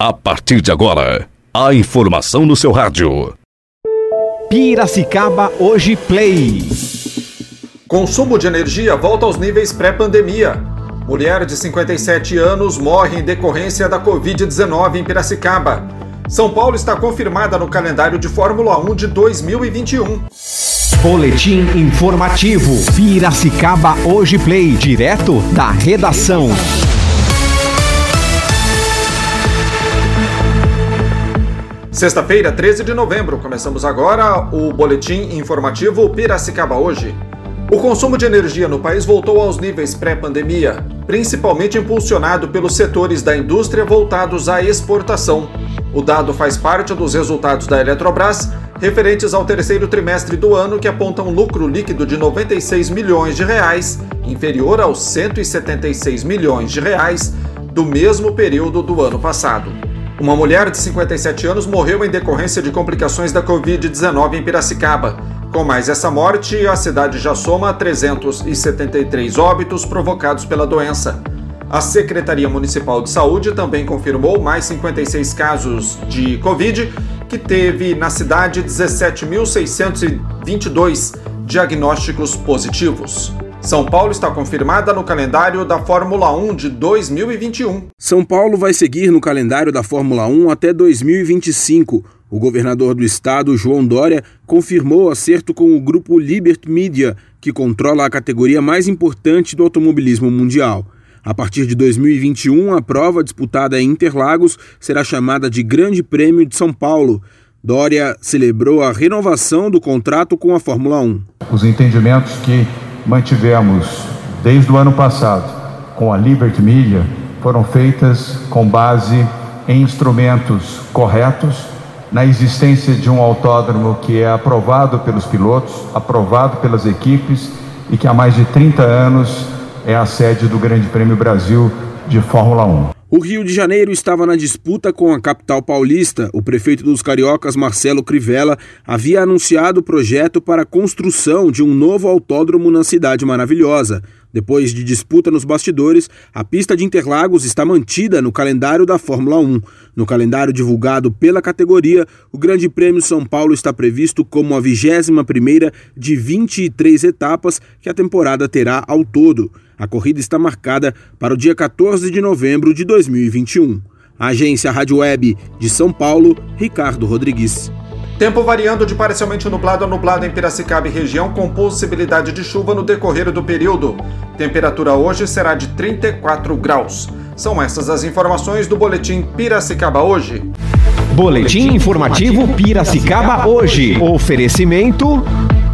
A partir de agora, a informação no seu rádio. Piracicaba Hoje Play. Consumo de energia volta aos níveis pré-pandemia. Mulher de 57 anos morre em decorrência da Covid-19 em Piracicaba. São Paulo está confirmada no calendário de Fórmula 1 de 2021. Boletim informativo. Piracicaba Hoje Play. Direto da redação. Sexta-feira, 13 de novembro, começamos agora o boletim informativo Piracicaba hoje. O consumo de energia no país voltou aos níveis pré-pandemia, principalmente impulsionado pelos setores da indústria voltados à exportação. O dado faz parte dos resultados da Eletrobras, referentes ao terceiro trimestre do ano, que apontam lucro líquido de 96 milhões de reais, inferior aos 176 milhões de reais do mesmo período do ano passado. Uma mulher de 57 anos morreu em decorrência de complicações da Covid-19 em Piracicaba. Com mais essa morte, a cidade já soma 373 óbitos provocados pela doença. A Secretaria Municipal de Saúde também confirmou mais 56 casos de Covid, que teve na cidade 17.622 diagnósticos positivos. São Paulo está confirmada no calendário da Fórmula 1 de 2021. São Paulo vai seguir no calendário da Fórmula 1 até 2025. O governador do estado, João Dória, confirmou acerto com o grupo Liberty Media, que controla a categoria mais importante do automobilismo mundial. A partir de 2021, a prova disputada em Interlagos será chamada de Grande Prêmio de São Paulo. Dória celebrou a renovação do contrato com a Fórmula 1. Os entendimentos que mantivemos desde o ano passado com a Liberty Media foram feitas com base em instrumentos corretos, na existência de um autódromo que é aprovado pelos pilotos, aprovado pelas equipes e que há mais de 30 anos é a sede do Grande Prêmio Brasil de Fórmula 1. O Rio de Janeiro estava na disputa com a capital paulista. O prefeito dos cariocas, Marcelo Crivella, havia anunciado o projeto para a construção de um novo autódromo na cidade maravilhosa. Depois de disputa nos bastidores, a pista de Interlagos está mantida no calendário da Fórmula 1. No calendário divulgado pela categoria, o Grande Prêmio São Paulo está previsto como a 21 primeira de 23 etapas que a temporada terá ao todo. A corrida está marcada para o dia 14 de novembro de 2021. A agência Rádio Web de São Paulo, Ricardo Rodrigues. Tempo variando de parcialmente nublado a nublado em Piracicaba e região, com possibilidade de chuva no decorrer do período. Temperatura hoje será de 34 graus. São essas as informações do Boletim Piracicaba hoje. Boletim informativo Piracicaba hoje. Oferecimento.